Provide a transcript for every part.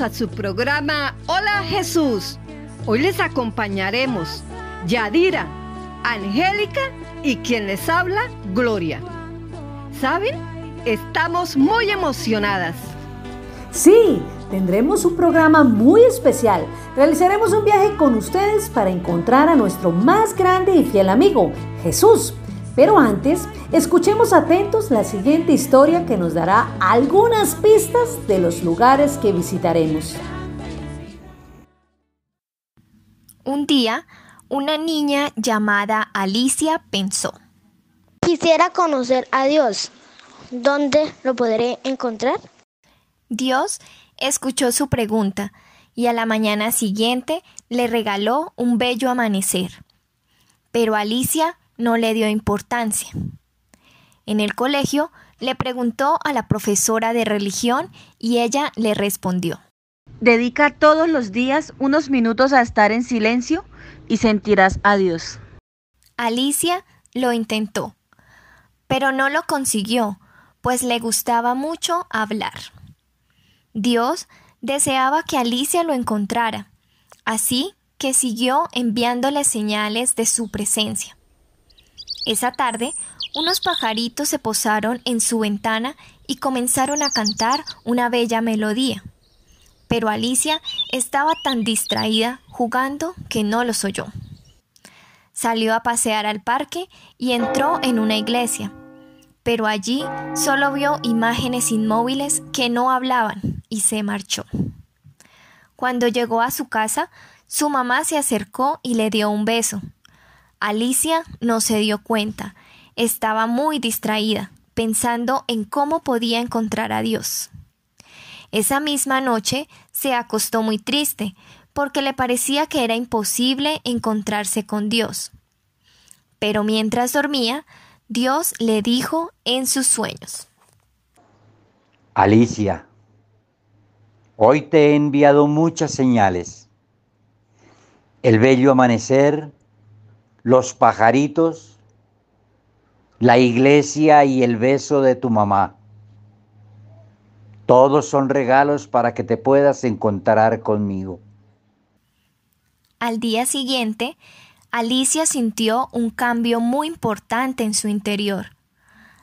a su programa Hola Jesús. Hoy les acompañaremos Yadira, Angélica y quien les habla, Gloria. ¿Saben? Estamos muy emocionadas. Sí, tendremos un programa muy especial. Realizaremos un viaje con ustedes para encontrar a nuestro más grande y fiel amigo, Jesús. Pero antes, escuchemos atentos la siguiente historia que nos dará algunas pistas de los lugares que visitaremos. Un día, una niña llamada Alicia pensó, Quisiera conocer a Dios. ¿Dónde lo podré encontrar? Dios escuchó su pregunta y a la mañana siguiente le regaló un bello amanecer. Pero Alicia no le dio importancia. En el colegio le preguntó a la profesora de religión y ella le respondió. Dedica todos los días unos minutos a estar en silencio y sentirás a Dios. Alicia lo intentó, pero no lo consiguió, pues le gustaba mucho hablar. Dios deseaba que Alicia lo encontrara, así que siguió enviándole señales de su presencia. Esa tarde, unos pajaritos se posaron en su ventana y comenzaron a cantar una bella melodía. Pero Alicia estaba tan distraída jugando que no los oyó. Salió a pasear al parque y entró en una iglesia, pero allí solo vio imágenes inmóviles que no hablaban y se marchó. Cuando llegó a su casa, su mamá se acercó y le dio un beso. Alicia no se dio cuenta, estaba muy distraída, pensando en cómo podía encontrar a Dios. Esa misma noche se acostó muy triste, porque le parecía que era imposible encontrarse con Dios. Pero mientras dormía, Dios le dijo en sus sueños. Alicia, hoy te he enviado muchas señales. El bello amanecer, los pajaritos, la iglesia y el beso de tu mamá. Todos son regalos para que te puedas encontrar conmigo. Al día siguiente, Alicia sintió un cambio muy importante en su interior.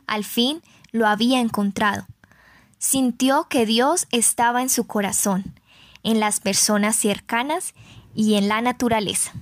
Al fin lo había encontrado. Sintió que Dios estaba en su corazón, en las personas cercanas y en la naturaleza.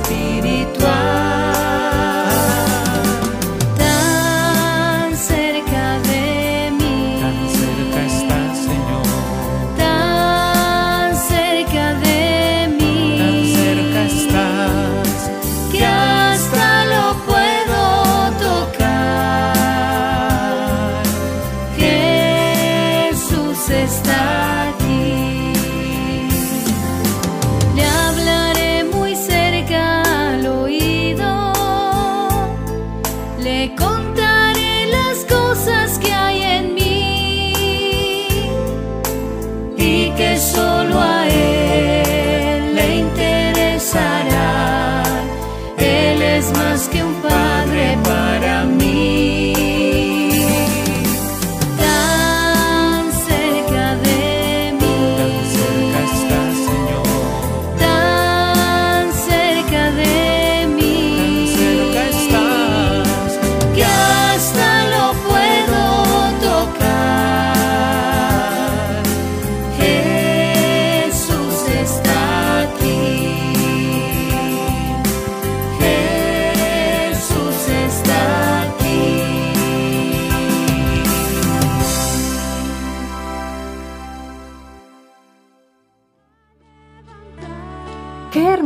Espírito.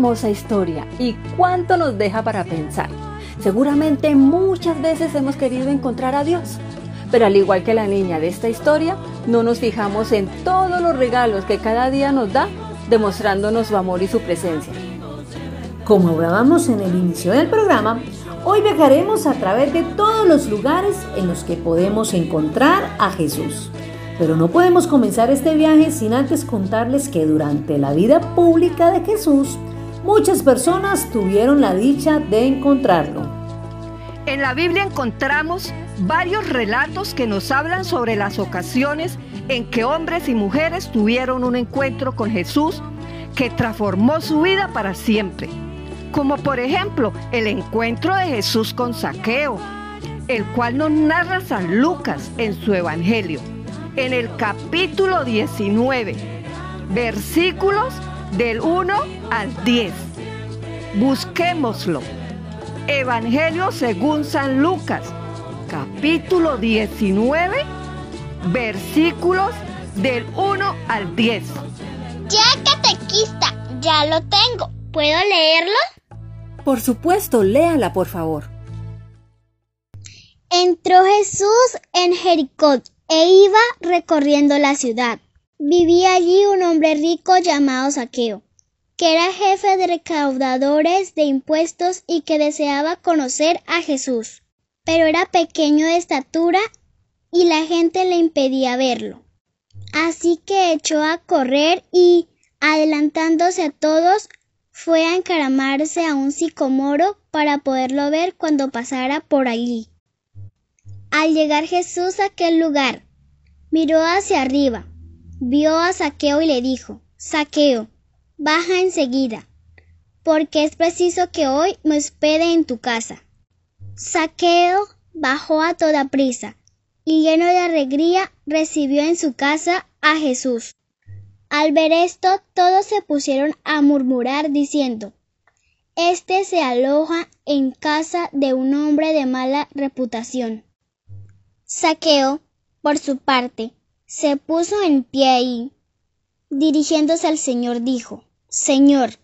Hermosa historia y cuánto nos deja para pensar. Seguramente muchas veces hemos querido encontrar a Dios, pero al igual que la niña de esta historia, no nos fijamos en todos los regalos que cada día nos da, demostrándonos su amor y su presencia. Como hablábamos en el inicio del programa, hoy viajaremos a través de todos los lugares en los que podemos encontrar a Jesús. Pero no podemos comenzar este viaje sin antes contarles que durante la vida pública de Jesús, muchas personas tuvieron la dicha de encontrarlo. En la Biblia encontramos varios relatos que nos hablan sobre las ocasiones en que hombres y mujeres tuvieron un encuentro con Jesús que transformó su vida para siempre. Como por ejemplo el encuentro de Jesús con Saqueo, el cual nos narra San Lucas en su Evangelio en el capítulo 19, versículos del 1 al 10. Busquémoslo. Evangelio según San Lucas, capítulo 19, versículos del 1 al 10. Ya catequista, ya lo tengo. ¿Puedo leerlo? Por supuesto, léala, por favor. Entró Jesús en Jericó e iba recorriendo la ciudad. Vivía allí un hombre rico llamado Saqueo, que era jefe de recaudadores de impuestos y que deseaba conocer a Jesús, pero era pequeño de estatura y la gente le impedía verlo. Así que echó a correr y, adelantándose a todos, fue a encaramarse a un sicomoro para poderlo ver cuando pasara por allí. Al llegar Jesús a aquel lugar, miró hacia arriba, vio a Saqueo y le dijo, Saqueo, baja enseguida, porque es preciso que hoy me hospede en tu casa. Saqueo bajó a toda prisa y lleno de alegría recibió en su casa a Jesús. Al ver esto, todos se pusieron a murmurar diciendo, Este se aloja en casa de un hombre de mala reputación. Saqueo, por su parte, se puso en pie y, dirigiéndose al Señor, dijo, Señor,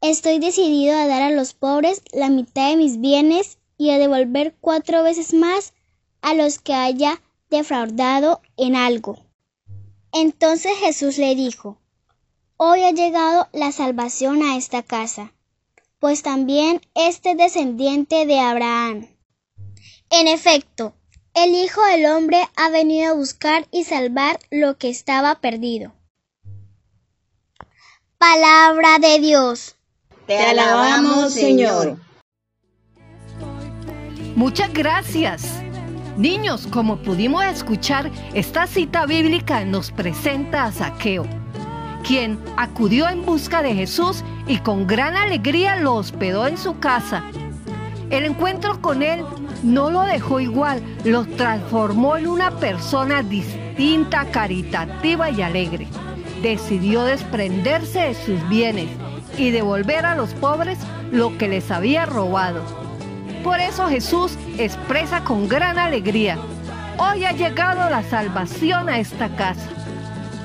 estoy decidido a dar a los pobres la mitad de mis bienes y a devolver cuatro veces más a los que haya defraudado en algo. Entonces Jesús le dijo, Hoy ha llegado la salvación a esta casa, pues también este descendiente de Abraham. En efecto, el Hijo del Hombre ha venido a buscar y salvar lo que estaba perdido. Palabra de Dios. Te alabamos, Señor. Muchas gracias. Niños, como pudimos escuchar, esta cita bíblica nos presenta a Saqueo, quien acudió en busca de Jesús y con gran alegría lo hospedó en su casa. El encuentro con él no lo dejó igual, lo transformó en una persona distinta, caritativa y alegre. Decidió desprenderse de sus bienes y devolver a los pobres lo que les había robado. Por eso Jesús expresa con gran alegría, hoy ha llegado la salvación a esta casa.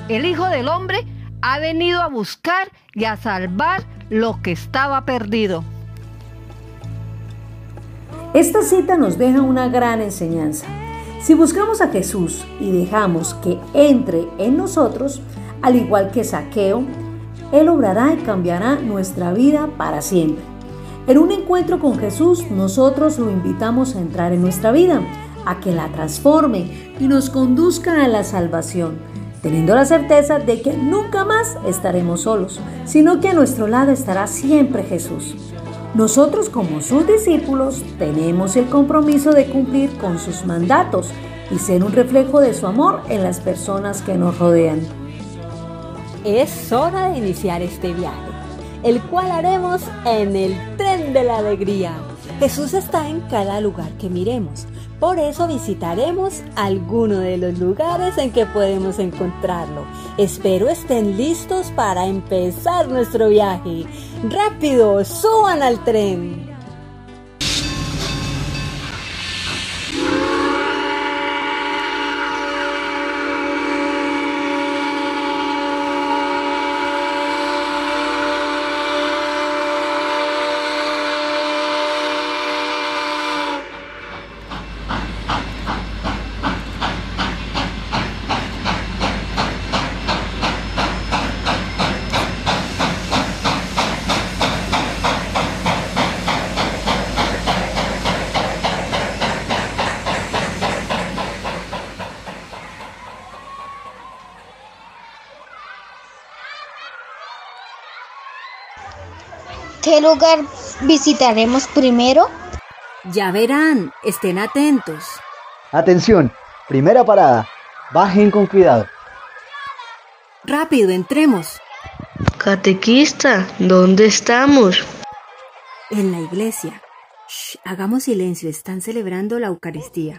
El Hijo del Hombre ha venido a buscar y a salvar lo que estaba perdido. Esta cita nos deja una gran enseñanza. Si buscamos a Jesús y dejamos que entre en nosotros, al igual que Saqueo, Él obrará y cambiará nuestra vida para siempre. En un encuentro con Jesús, nosotros lo invitamos a entrar en nuestra vida, a que la transforme y nos conduzca a la salvación, teniendo la certeza de que nunca más estaremos solos, sino que a nuestro lado estará siempre Jesús. Nosotros como sus discípulos tenemos el compromiso de cumplir con sus mandatos y ser un reflejo de su amor en las personas que nos rodean. Es hora de iniciar este viaje, el cual haremos en el tren de la alegría. Jesús está en cada lugar que miremos. Por eso visitaremos alguno de los lugares en que podemos encontrarlo. Espero estén listos para empezar nuestro viaje. ¡Rápido! ¡Suban al tren! ¿Qué lugar visitaremos primero? Ya verán, estén atentos. Atención, primera parada. Bajen con cuidado. Rápido, entremos. Catequista, ¿dónde estamos? En la iglesia. Shh, hagamos silencio, están celebrando la Eucaristía.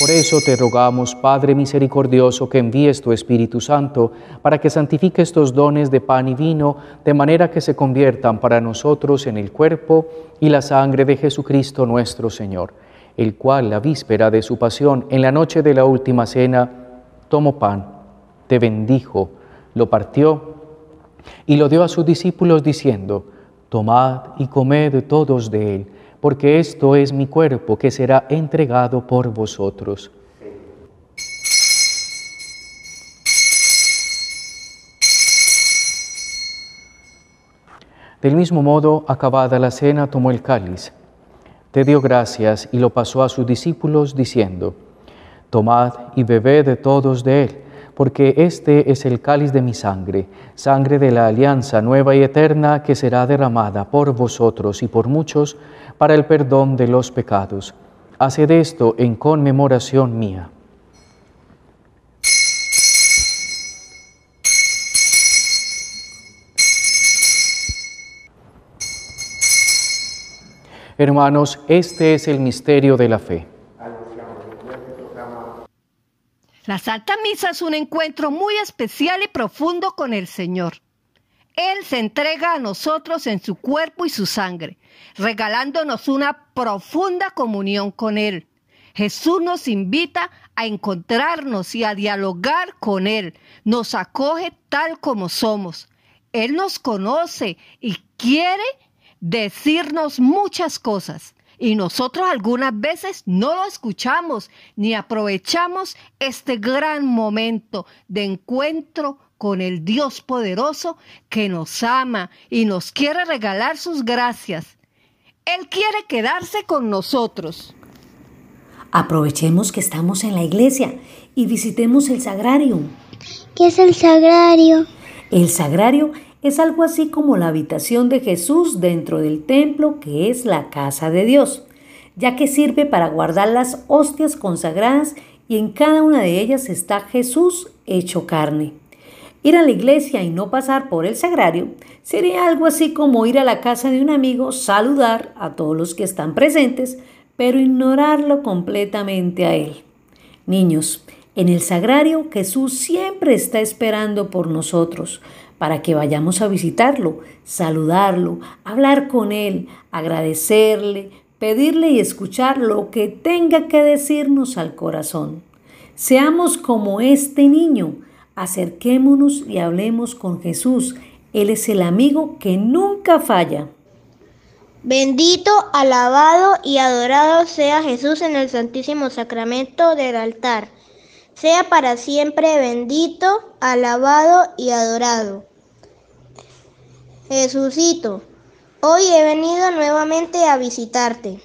Por eso te rogamos, Padre misericordioso, que envíes tu Espíritu Santo para que santifique estos dones de pan y vino, de manera que se conviertan para nosotros en el cuerpo y la sangre de Jesucristo nuestro Señor, el cual, la víspera de su pasión, en la noche de la última cena, tomó pan, te bendijo, lo partió y lo dio a sus discípulos diciendo, Tomad y comed todos de él porque esto es mi cuerpo que será entregado por vosotros. Del mismo modo, acabada la cena, tomó el cáliz, te dio gracias y lo pasó a sus discípulos diciendo, Tomad y bebed todos de él, porque este es el cáliz de mi sangre, sangre de la alianza nueva y eterna que será derramada por vosotros y por muchos para el perdón de los pecados. Haced esto en conmemoración mía. Hermanos, este es el misterio de la fe. La Santa Misa es un encuentro muy especial y profundo con el Señor. Él se entrega a nosotros en su cuerpo y su sangre, regalándonos una profunda comunión con Él. Jesús nos invita a encontrarnos y a dialogar con Él. Nos acoge tal como somos. Él nos conoce y quiere decirnos muchas cosas. Y nosotros algunas veces no lo escuchamos ni aprovechamos este gran momento de encuentro con el Dios poderoso que nos ama y nos quiere regalar sus gracias. Él quiere quedarse con nosotros. Aprovechemos que estamos en la iglesia y visitemos el sagrario. ¿Qué es el sagrario? El sagrario es algo así como la habitación de Jesús dentro del templo que es la casa de Dios, ya que sirve para guardar las hostias consagradas y en cada una de ellas está Jesús hecho carne. Ir a la iglesia y no pasar por el sagrario sería algo así como ir a la casa de un amigo, saludar a todos los que están presentes, pero ignorarlo completamente a él. Niños, en el sagrario Jesús siempre está esperando por nosotros para que vayamos a visitarlo, saludarlo, hablar con él, agradecerle, pedirle y escuchar lo que tenga que decirnos al corazón. Seamos como este niño, Acerquémonos y hablemos con Jesús. Él es el amigo que nunca falla. Bendito, alabado y adorado sea Jesús en el Santísimo Sacramento del altar. Sea para siempre bendito, alabado y adorado. Jesucito, hoy he venido nuevamente a visitarte.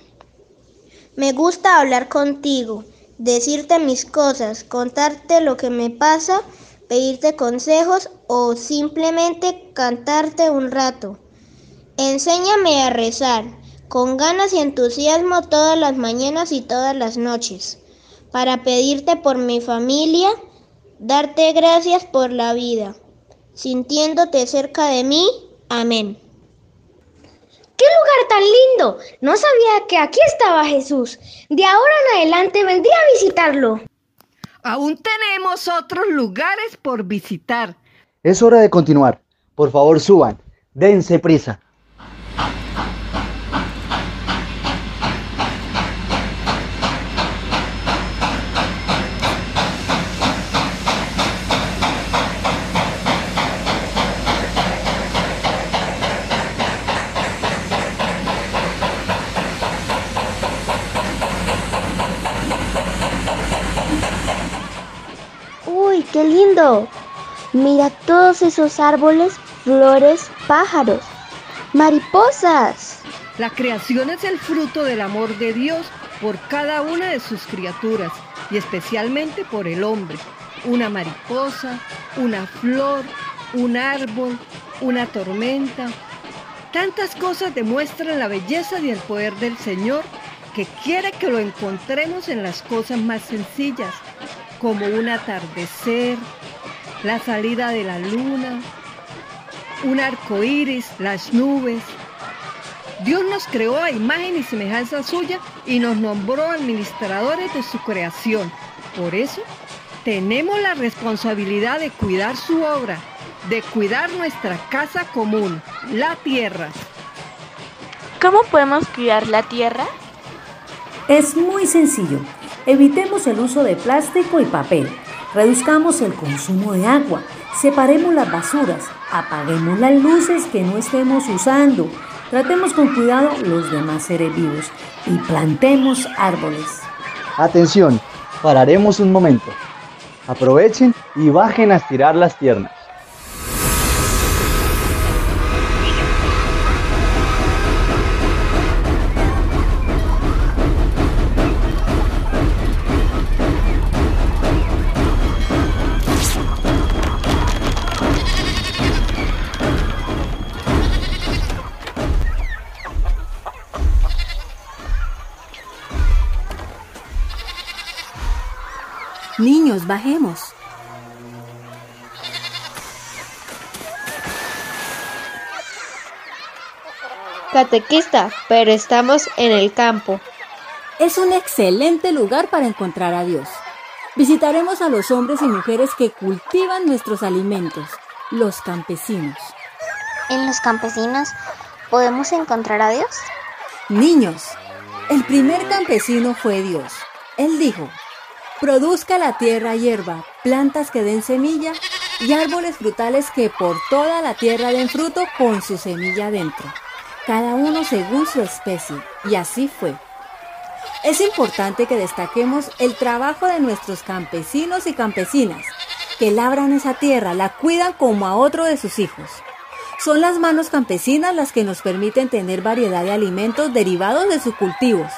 Me gusta hablar contigo, decirte mis cosas, contarte lo que me pasa pedirte consejos o simplemente cantarte un rato. Enséñame a rezar con ganas y entusiasmo todas las mañanas y todas las noches, para pedirte por mi familia, darte gracias por la vida, sintiéndote cerca de mí. Amén. ¡Qué lugar tan lindo! No sabía que aquí estaba Jesús. De ahora en adelante vendría a visitarlo. Aún tenemos otros lugares por visitar. Es hora de continuar. Por favor, suban. Dense prisa. Qué lindo! Mira todos esos árboles, flores, pájaros, mariposas. La creación es el fruto del amor de Dios por cada una de sus criaturas y especialmente por el hombre. Una mariposa, una flor, un árbol, una tormenta. Tantas cosas demuestran la belleza y el poder del Señor que quiere que lo encontremos en las cosas más sencillas, como un atardecer, la salida de la luna, un arco iris, las nubes. Dios nos creó a imagen y semejanza suya y nos nombró administradores de su creación. Por eso, tenemos la responsabilidad de cuidar su obra, de cuidar nuestra casa común, la tierra. ¿Cómo podemos cuidar la tierra? Es muy sencillo. Evitemos el uso de plástico y papel. Reduzcamos el consumo de agua. Separemos las basuras. Apaguemos las luces que no estemos usando. Tratemos con cuidado los demás seres vivos y plantemos árboles. Atención, pararemos un momento. Aprovechen y bajen a estirar las piernas. Niños, bajemos. Catequista, pero estamos en el campo. Es un excelente lugar para encontrar a Dios. Visitaremos a los hombres y mujeres que cultivan nuestros alimentos, los campesinos. ¿En los campesinos podemos encontrar a Dios? Niños, el primer campesino fue Dios. Él dijo, produzca la tierra hierba, plantas que den semilla y árboles frutales que por toda la tierra den fruto con su semilla dentro, cada uno según su especie, y así fue. Es importante que destaquemos el trabajo de nuestros campesinos y campesinas, que labran esa tierra, la cuidan como a otro de sus hijos. Son las manos campesinas las que nos permiten tener variedad de alimentos derivados de sus cultivos.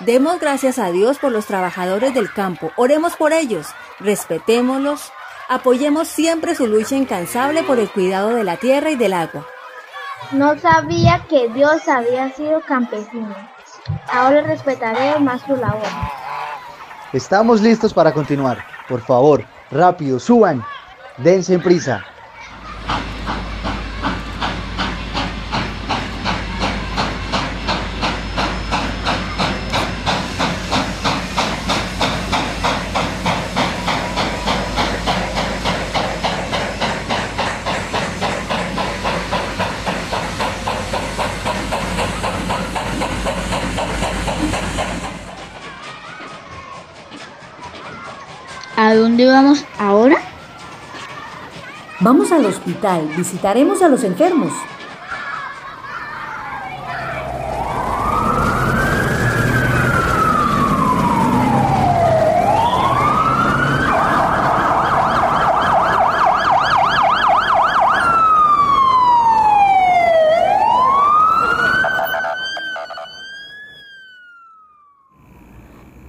Demos gracias a Dios por los trabajadores del campo, oremos por ellos, respetémoslos, apoyemos siempre su lucha incansable por el cuidado de la tierra y del agua. No sabía que Dios había sido campesino. Ahora respetaré más su labor. Estamos listos para continuar. Por favor, rápido, suban. Dense en prisa. ¿A dónde vamos ahora? Vamos al hospital, visitaremos a los enfermos.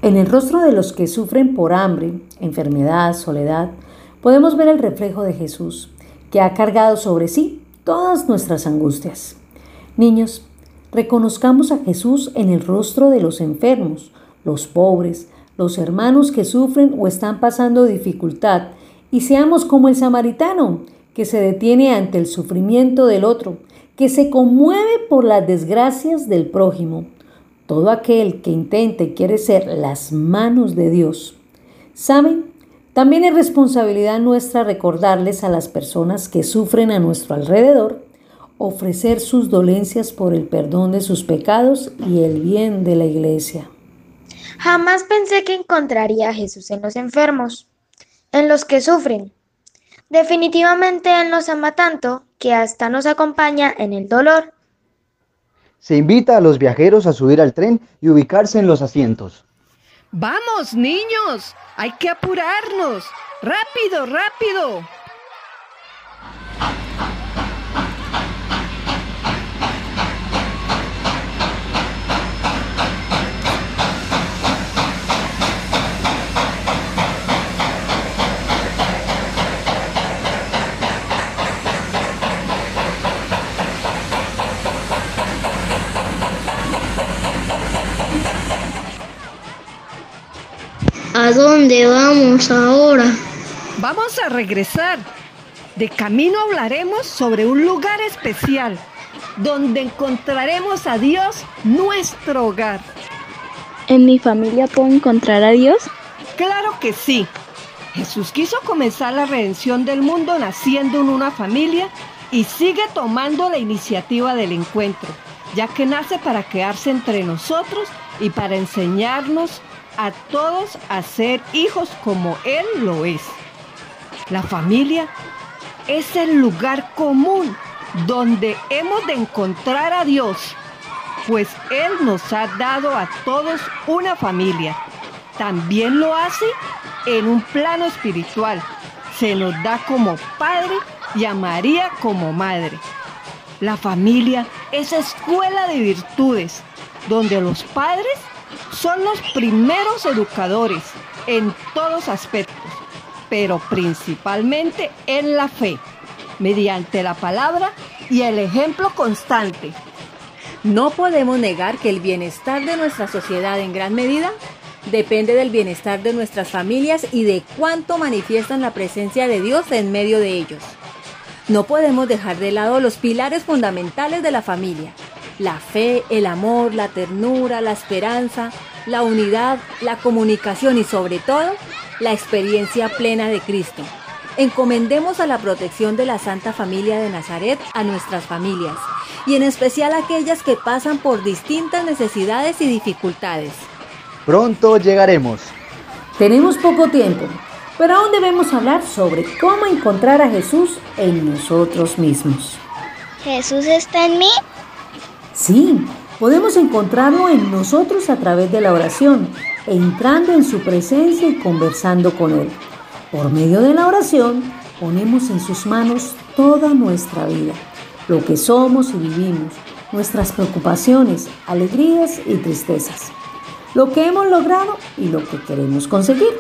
En el rostro de los que sufren por hambre, enfermedad, soledad, podemos ver el reflejo de Jesús, que ha cargado sobre sí todas nuestras angustias. Niños, reconozcamos a Jesús en el rostro de los enfermos, los pobres, los hermanos que sufren o están pasando dificultad, y seamos como el samaritano, que se detiene ante el sufrimiento del otro, que se conmueve por las desgracias del prójimo. Todo aquel que intente quiere ser las manos de Dios. ¿Saben? También es responsabilidad nuestra recordarles a las personas que sufren a nuestro alrededor, ofrecer sus dolencias por el perdón de sus pecados y el bien de la iglesia. Jamás pensé que encontraría a Jesús en los enfermos, en los que sufren. Definitivamente Él nos ama tanto que hasta nos acompaña en el dolor. Se invita a los viajeros a subir al tren y ubicarse en los asientos. Vamos, niños, hay que apurarnos. Rápido, rápido. ¿A dónde vamos ahora? Vamos a regresar. De camino hablaremos sobre un lugar especial donde encontraremos a Dios nuestro hogar. ¿En mi familia puedo encontrar a Dios? Claro que sí. Jesús quiso comenzar la redención del mundo naciendo en una familia y sigue tomando la iniciativa del encuentro, ya que nace para quedarse entre nosotros y para enseñarnos a todos a ser hijos como Él lo es. La familia es el lugar común donde hemos de encontrar a Dios, pues Él nos ha dado a todos una familia. También lo hace en un plano espiritual. Se nos da como padre y a María como madre. La familia es escuela de virtudes, donde los padres son los primeros educadores en todos aspectos, pero principalmente en la fe, mediante la palabra y el ejemplo constante. No podemos negar que el bienestar de nuestra sociedad en gran medida depende del bienestar de nuestras familias y de cuánto manifiestan la presencia de Dios en medio de ellos. No podemos dejar de lado los pilares fundamentales de la familia, la fe, el amor, la ternura, la esperanza, la unidad, la comunicación y sobre todo la experiencia plena de Cristo. Encomendemos a la protección de la Santa Familia de Nazaret a nuestras familias y en especial a aquellas que pasan por distintas necesidades y dificultades. Pronto llegaremos. Tenemos poco tiempo, pero aún debemos hablar sobre cómo encontrar a Jesús en nosotros mismos. ¿Jesús está en mí? Sí, podemos encontrarlo en nosotros a través de la oración, entrando en su presencia y conversando con Él. Por medio de la oración, ponemos en sus manos toda nuestra vida, lo que somos y vivimos, nuestras preocupaciones, alegrías y tristezas, lo que hemos logrado y lo que queremos conseguir,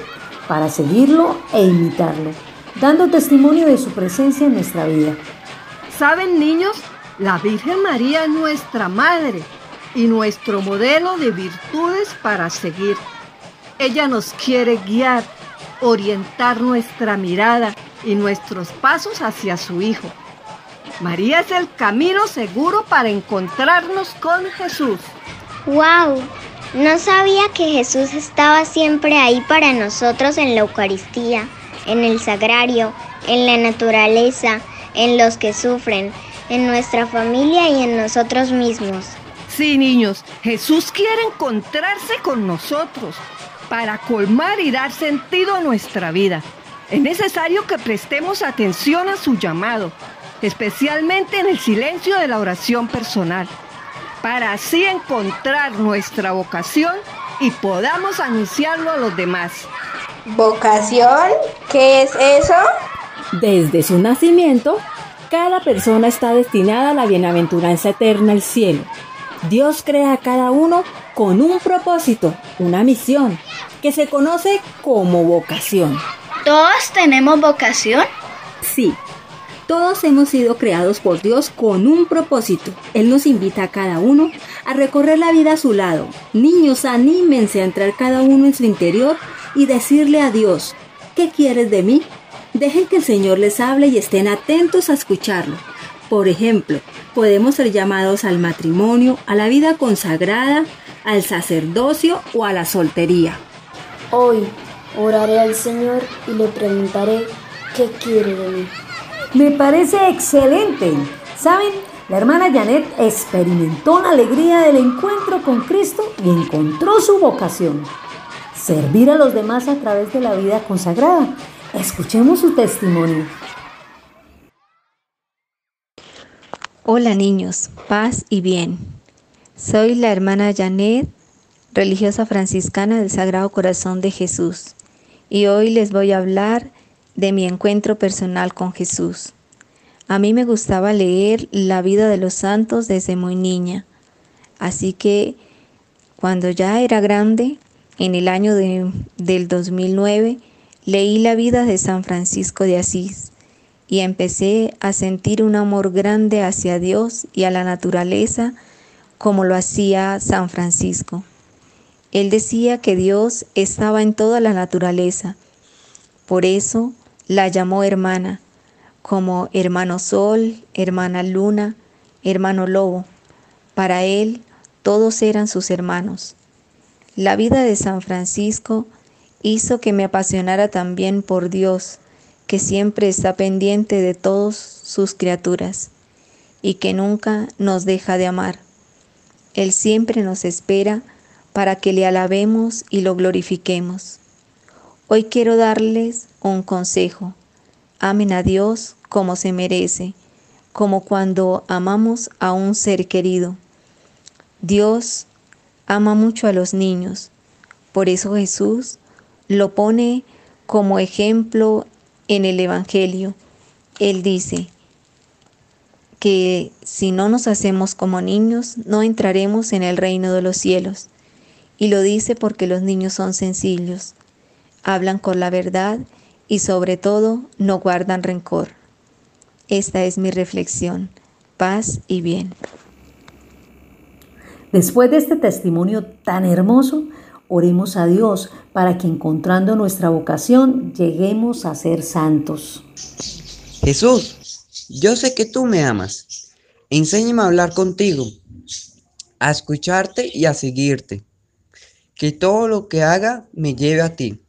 para seguirlo e imitarlo, dando testimonio de su presencia en nuestra vida. ¿Saben niños? La Virgen María es nuestra madre y nuestro modelo de virtudes para seguir. Ella nos quiere guiar, orientar nuestra mirada y nuestros pasos hacia su Hijo. María es el camino seguro para encontrarnos con Jesús. ¡Wow! No sabía que Jesús estaba siempre ahí para nosotros en la Eucaristía, en el sagrario, en la naturaleza, en los que sufren, en nuestra familia y en nosotros mismos. Sí, niños, Jesús quiere encontrarse con nosotros para colmar y dar sentido a nuestra vida. Es necesario que prestemos atención a su llamado, especialmente en el silencio de la oración personal, para así encontrar nuestra vocación y podamos anunciarlo a los demás. ¿Vocación? ¿Qué es eso? Desde su nacimiento, cada persona está destinada a la bienaventuranza eterna al cielo. Dios crea a cada uno con un propósito, una misión, que se conoce como vocación. ¿Todos tenemos vocación? Sí, todos hemos sido creados por Dios con un propósito. Él nos invita a cada uno a recorrer la vida a su lado. Niños, anímense a entrar cada uno en su interior y decirle a Dios, ¿qué quieres de mí? Dejen que el Señor les hable y estén atentos a escucharlo. Por ejemplo, podemos ser llamados al matrimonio, a la vida consagrada, al sacerdocio o a la soltería. Hoy oraré al Señor y le preguntaré qué quiere de mí. Me parece excelente. ¿Saben? La hermana Janet experimentó la alegría del encuentro con Cristo y encontró su vocación. Servir a los demás a través de la vida consagrada. Escuchemos su testimonio. Hola niños, paz y bien. Soy la hermana Janet, religiosa franciscana del Sagrado Corazón de Jesús, y hoy les voy a hablar de mi encuentro personal con Jesús. A mí me gustaba leer la vida de los santos desde muy niña, así que cuando ya era grande, en el año de, del 2009, leí la vida de San Francisco de Asís y empecé a sentir un amor grande hacia Dios y a la naturaleza como lo hacía San Francisco. Él decía que Dios estaba en toda la naturaleza. Por eso la llamó hermana, como hermano sol, hermana luna, hermano lobo. Para él todos eran sus hermanos. La vida de San Francisco hizo que me apasionara también por Dios, que siempre está pendiente de todas sus criaturas y que nunca nos deja de amar. Él siempre nos espera para que le alabemos y lo glorifiquemos. Hoy quiero darles un consejo. Amen a Dios como se merece, como cuando amamos a un ser querido. Dios ama mucho a los niños. Por eso Jesús lo pone como ejemplo en el Evangelio. Él dice que si no nos hacemos como niños, no entraremos en el reino de los cielos. Y lo dice porque los niños son sencillos, hablan con la verdad y sobre todo no guardan rencor. Esta es mi reflexión. Paz y bien. Después de este testimonio tan hermoso, oremos a Dios para que encontrando nuestra vocación lleguemos a ser santos. Jesús, yo sé que tú me amas. Enséñame a hablar contigo, a escucharte y a seguirte. Que todo lo que haga me lleve a ti.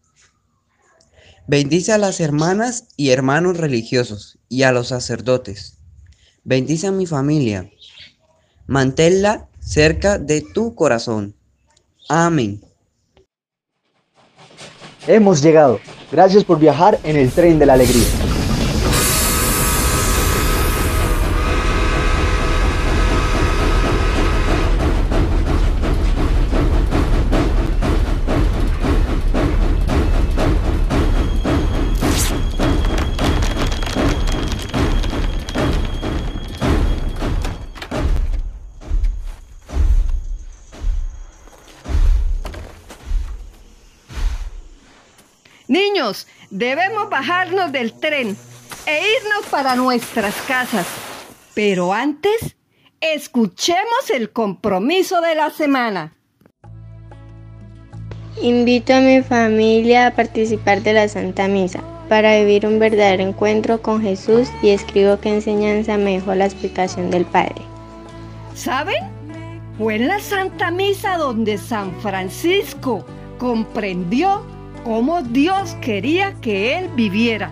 Bendice a las hermanas y hermanos religiosos y a los sacerdotes. Bendice a mi familia. Manténla cerca de tu corazón. Amén. Hemos llegado. Gracias por viajar en el tren de la alegría. Niños, debemos bajarnos del tren e irnos para nuestras casas. Pero antes, escuchemos el compromiso de la semana. Invito a mi familia a participar de la Santa Misa para vivir un verdadero encuentro con Jesús y escribo qué enseñanza me dejó la explicación del Padre. ¿Saben? Fue en la Santa Misa donde San Francisco comprendió cómo Dios quería que él viviera.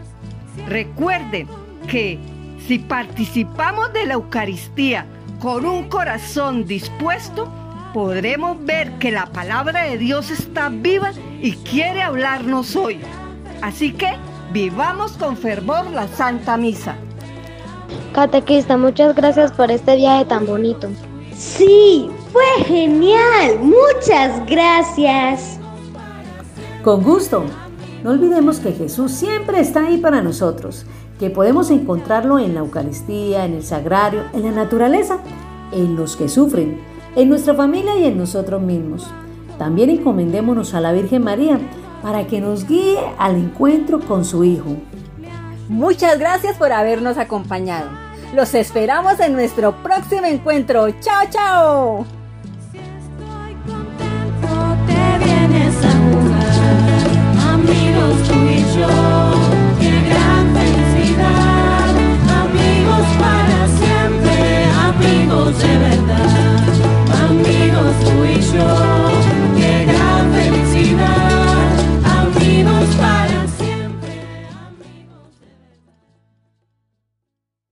Recuerden que si participamos de la Eucaristía con un corazón dispuesto, podremos ver que la palabra de Dios está viva y quiere hablarnos hoy. Así que vivamos con fervor la Santa Misa. Catequista, muchas gracias por este viaje tan bonito. Sí, fue genial. Muchas gracias. Con gusto. No olvidemos que Jesús siempre está ahí para nosotros, que podemos encontrarlo en la Eucaristía, en el sagrario, en la naturaleza, en los que sufren, en nuestra familia y en nosotros mismos. También encomendémonos a la Virgen María para que nos guíe al encuentro con su Hijo. Muchas gracias por habernos acompañado. Los esperamos en nuestro próximo encuentro. ¡Chao, chao! Amigos tú y yo.